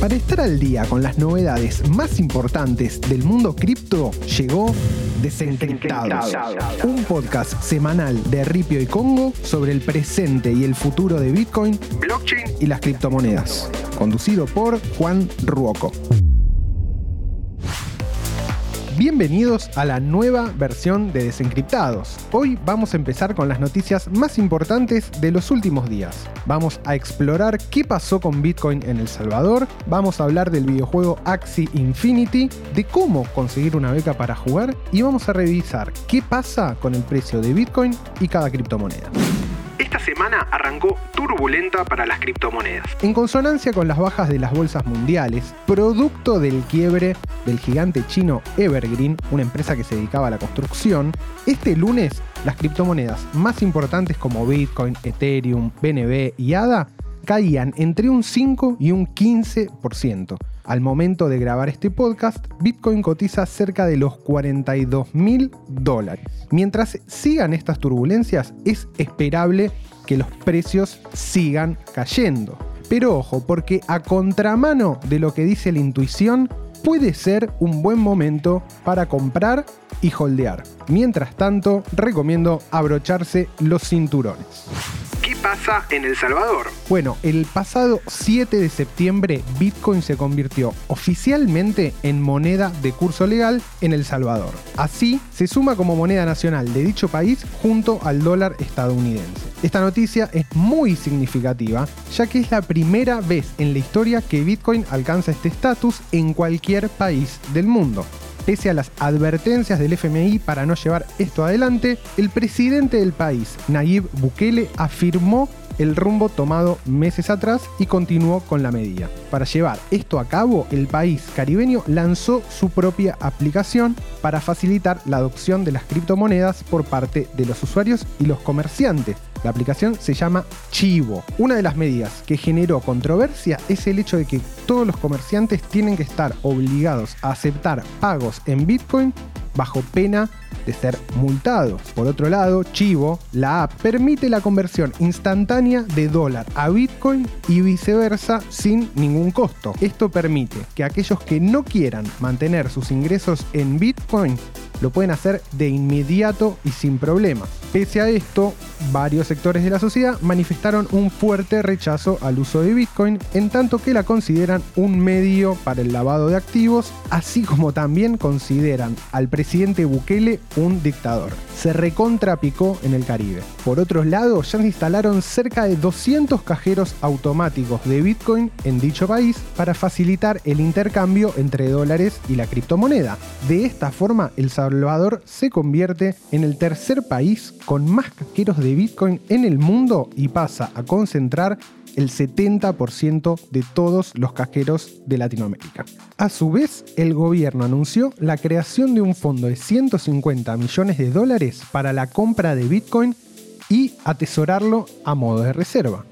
Para estar al día con las novedades más importantes del mundo cripto, llegó Desencriptados, un podcast semanal de Ripio y Congo sobre el presente y el futuro de Bitcoin, blockchain y las criptomonedas, conducido por Juan Ruoco. Bienvenidos a la nueva versión de Desencriptados. Hoy vamos a empezar con las noticias más importantes de los últimos días. Vamos a explorar qué pasó con Bitcoin en El Salvador, vamos a hablar del videojuego Axie Infinity, de cómo conseguir una beca para jugar y vamos a revisar qué pasa con el precio de Bitcoin y cada criptomoneda. Esta semana arrancó turbulenta para las criptomonedas. En consonancia con las bajas de las bolsas mundiales, producto del quiebre del gigante chino Evergreen, una empresa que se dedicaba a la construcción, este lunes las criptomonedas más importantes como Bitcoin, Ethereum, BNB y ADA caían entre un 5 y un 15%. Al momento de grabar este podcast, Bitcoin cotiza cerca de los 42 mil dólares. Mientras sigan estas turbulencias, es esperable que los precios sigan cayendo. Pero ojo, porque a contramano de lo que dice la intuición, puede ser un buen momento para comprar y holdear. Mientras tanto, recomiendo abrocharse los cinturones pasa en El Salvador? Bueno, el pasado 7 de septiembre Bitcoin se convirtió oficialmente en moneda de curso legal en El Salvador. Así, se suma como moneda nacional de dicho país junto al dólar estadounidense. Esta noticia es muy significativa, ya que es la primera vez en la historia que Bitcoin alcanza este estatus en cualquier país del mundo. Pese a las advertencias del FMI para no llevar esto adelante, el presidente del país, Nayib Bukele, afirmó el rumbo tomado meses atrás y continuó con la medida. Para llevar esto a cabo, el país caribeño lanzó su propia aplicación para facilitar la adopción de las criptomonedas por parte de los usuarios y los comerciantes, la aplicación se llama Chivo. Una de las medidas que generó controversia es el hecho de que todos los comerciantes tienen que estar obligados a aceptar pagos en Bitcoin bajo pena de ser multados. Por otro lado, Chivo, la app, permite la conversión instantánea de dólar a Bitcoin y viceversa sin ningún costo. Esto permite que aquellos que no quieran mantener sus ingresos en Bitcoin lo pueden hacer de inmediato y sin problema. Pese a esto, varios sectores de la sociedad manifestaron un fuerte rechazo al uso de Bitcoin, en tanto que la consideran un medio para el lavado de activos, así como también consideran al presidente Bukele un dictador. Se recontrapicó en el Caribe. Por otro lado, ya se instalaron cerca de 200 cajeros automáticos de Bitcoin en dicho país para facilitar el intercambio entre dólares y la criptomoneda. De esta forma, El se convierte en el tercer país con más cajeros de Bitcoin en el mundo y pasa a concentrar el 70% de todos los cajeros de Latinoamérica. A su vez, el gobierno anunció la creación de un fondo de 150 millones de dólares para la compra de Bitcoin y atesorarlo a modo de reserva.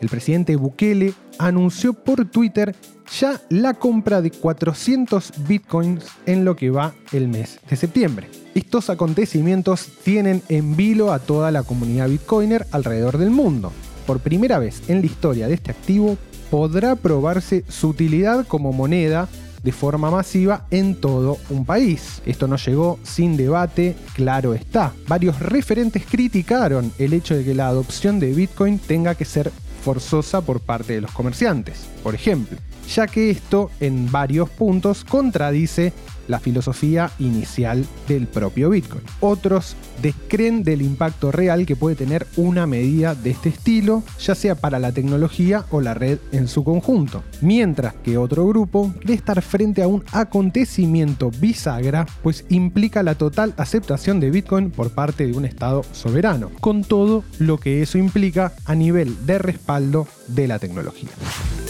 El presidente Bukele anunció por Twitter ya la compra de 400 bitcoins en lo que va el mes de septiembre. Estos acontecimientos tienen en vilo a toda la comunidad bitcoiner alrededor del mundo. Por primera vez en la historia de este activo podrá probarse su utilidad como moneda de forma masiva en todo un país. Esto no llegó sin debate, claro está. Varios referentes criticaron el hecho de que la adopción de Bitcoin tenga que ser forzosa por parte de los comerciantes, por ejemplo, ya que esto en varios puntos contradice la filosofía inicial del propio Bitcoin. Otros descreen del impacto real que puede tener una medida de este estilo, ya sea para la tecnología o la red en su conjunto. Mientras que otro grupo cree estar frente a un acontecimiento bisagra, pues implica la total aceptación de Bitcoin por parte de un Estado soberano, con todo lo que eso implica a nivel de respaldo de la tecnología.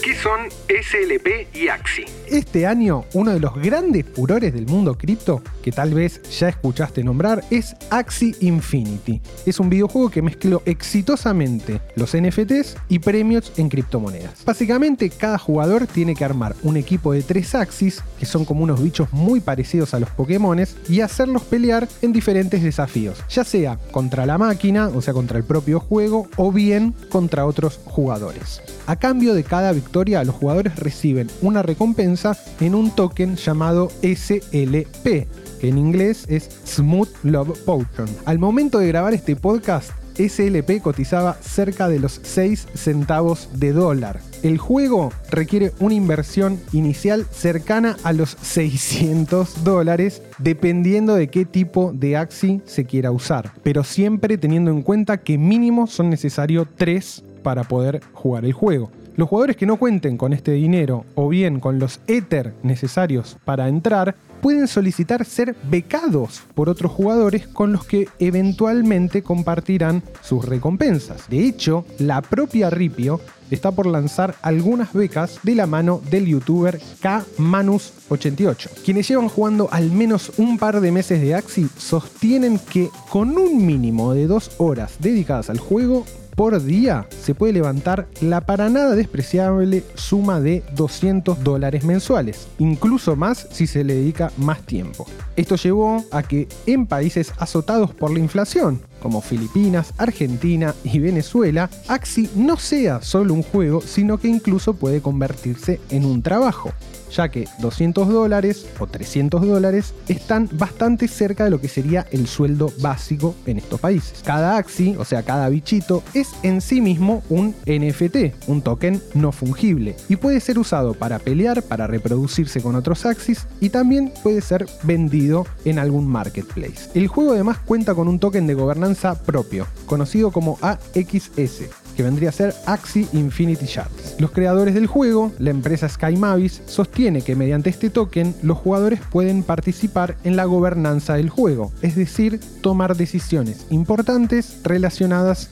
¿Qué son SLP y AXI? Este año, uno de los grandes furores del mundo cripto que tal vez ya escuchaste nombrar es Axie Infinity. Es un videojuego que mezcló exitosamente los NFTs y premios en criptomonedas. Básicamente, cada jugador tiene que armar un equipo de tres Axis, que son como unos bichos muy parecidos a los Pokémones, y hacerlos pelear en diferentes desafíos, ya sea contra la máquina, o sea, contra el propio juego, o bien contra otros jugadores. A cambio de cada victoria, los jugadores reciben una recompensa en un token llamado SLP, que en inglés es Smooth Love Potion. Al momento de grabar este podcast, SLP cotizaba cerca de los 6 centavos de dólar. El juego requiere una inversión inicial cercana a los 600 dólares dependiendo de qué tipo de Axi se quiera usar, pero siempre teniendo en cuenta que mínimo son necesarios 3 para poder jugar el juego. Los jugadores que no cuenten con este dinero o bien con los Ether necesarios para entrar pueden solicitar ser becados por otros jugadores con los que eventualmente compartirán sus recompensas. De hecho, la propia Ripio está por lanzar algunas becas de la mano del youtuber K-Manus88. Quienes llevan jugando al menos un par de meses de Axi sostienen que con un mínimo de dos horas dedicadas al juego por día se puede levantar la para nada despreciable suma de 200 dólares mensuales, incluso más si se le dedica más tiempo. Esto llevó a que en países azotados por la inflación, como Filipinas, Argentina y Venezuela, Axi no sea solo un juego, sino que incluso puede convertirse en un trabajo ya que 200 dólares o 300 dólares están bastante cerca de lo que sería el sueldo básico en estos países. Cada Axi, o sea, cada bichito, es en sí mismo un NFT, un token no fungible, y puede ser usado para pelear, para reproducirse con otros Axis y también puede ser vendido en algún marketplace. El juego además cuenta con un token de gobernanza propio, conocido como AXS, que vendría a ser Axie Infinity Shards. Los creadores del juego, la empresa Sky Mavis, sostiene que mediante este token los jugadores pueden participar en la gobernanza del juego, es decir, tomar decisiones importantes relacionadas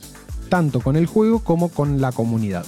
tanto con el juego como con la comunidad.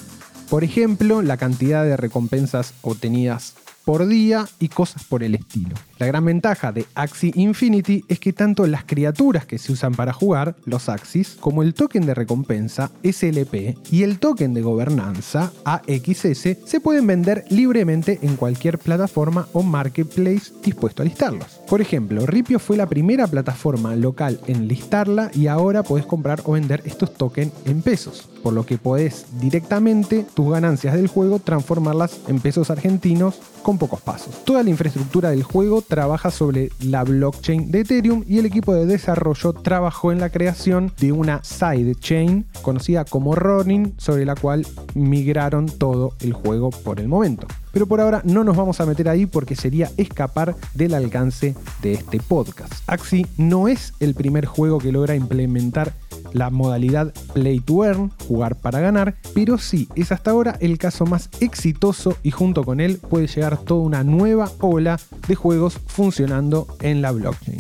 Por ejemplo, la cantidad de recompensas obtenidas por día y cosas por el estilo. La gran ventaja de Axie Infinity es que tanto las criaturas que se usan para jugar, los Axis, como el token de recompensa SLP y el token de gobernanza AXS se pueden vender libremente en cualquier plataforma o marketplace dispuesto a listarlos. Por ejemplo, Ripio fue la primera plataforma local en listarla y ahora podés comprar o vender estos tokens en pesos, por lo que podés directamente tus ganancias del juego transformarlas en pesos argentinos con pocos pasos. Toda la infraestructura del juego trabaja sobre la blockchain de Ethereum y el equipo de desarrollo trabajó en la creación de una sidechain conocida como Ronin, sobre la cual migraron todo el juego por el momento. Pero por ahora no nos vamos a meter ahí porque sería escapar del alcance de este podcast. Axi no es el primer juego que logra implementar la modalidad Play to Earn, jugar para ganar, pero sí es hasta ahora el caso más exitoso y junto con él puede llegar toda una nueva ola de juegos funcionando en la blockchain.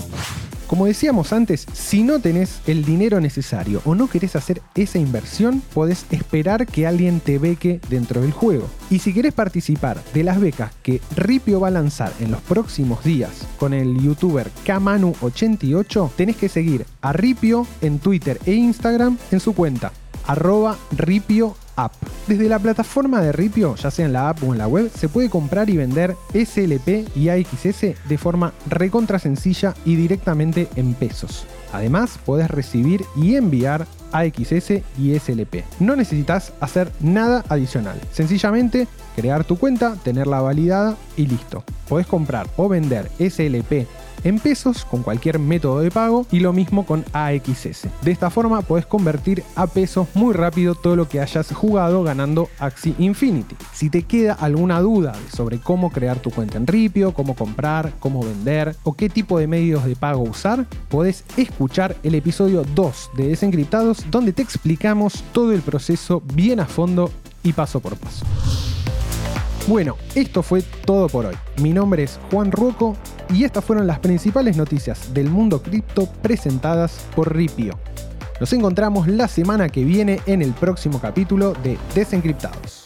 Como decíamos antes, si no tenés el dinero necesario o no querés hacer esa inversión, podés esperar que alguien te beque dentro del juego. Y si querés participar de las becas que Ripio va a lanzar en los próximos días con el youtuber Kamanu88, tenés que seguir a Ripio en Twitter e Instagram en su cuenta arroba Ripio App. Desde la plataforma de Ripio, ya sea en la app o en la web, se puede comprar y vender SLP y AXS de forma recontra sencilla y directamente en pesos. Además, puedes recibir y enviar AXS y SLP. No necesitas hacer nada adicional. Sencillamente crear tu cuenta, tenerla validada y listo. Podés comprar o vender SLP en pesos con cualquier método de pago y lo mismo con AXS. De esta forma puedes convertir a pesos muy rápido todo lo que hayas jugado ganando Axi Infinity. Si te queda alguna duda sobre cómo crear tu cuenta en Ripio, cómo comprar, cómo vender o qué tipo de medios de pago usar, podés escuchar el episodio 2 de Desencriptados donde te explicamos todo el proceso bien a fondo y paso por paso. Bueno, esto fue todo por hoy. Mi nombre es Juan Ruoco y estas fueron las principales noticias del mundo cripto presentadas por Ripio. Nos encontramos la semana que viene en el próximo capítulo de Desencriptados.